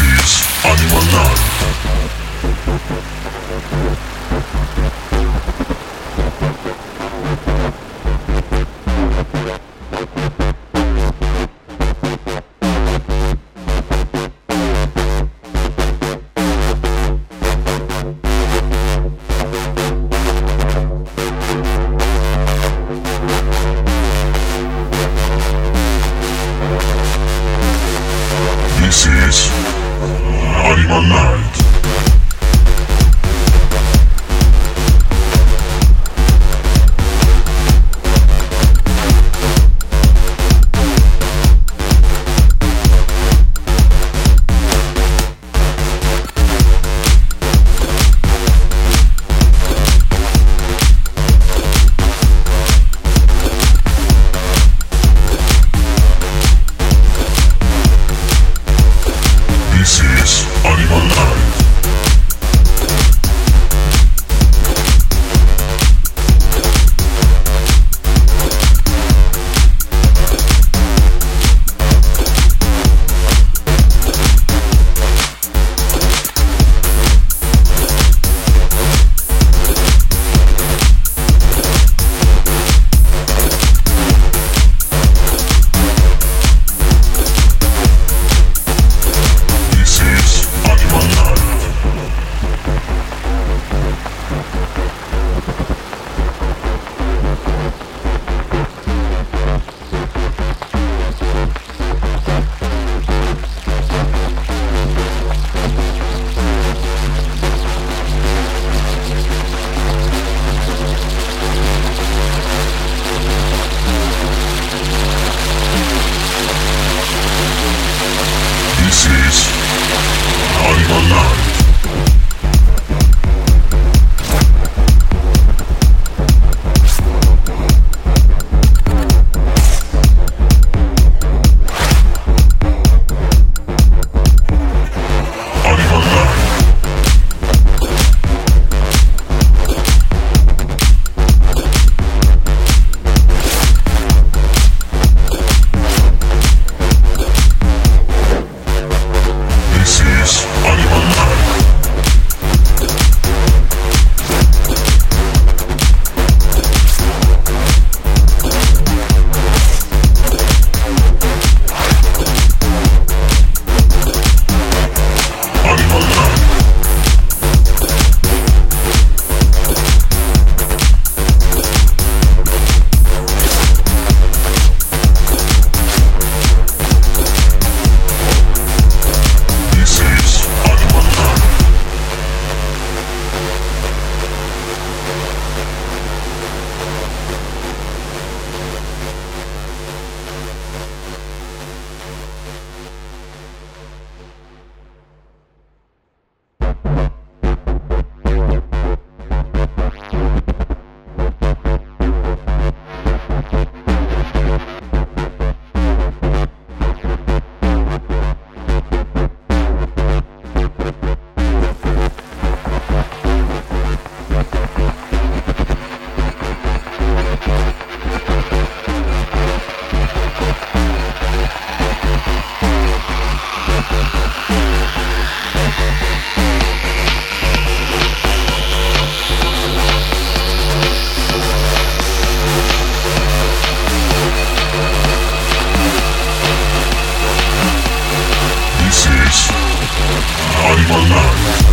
This is Animal Love. This is my life. i'm alive. my life.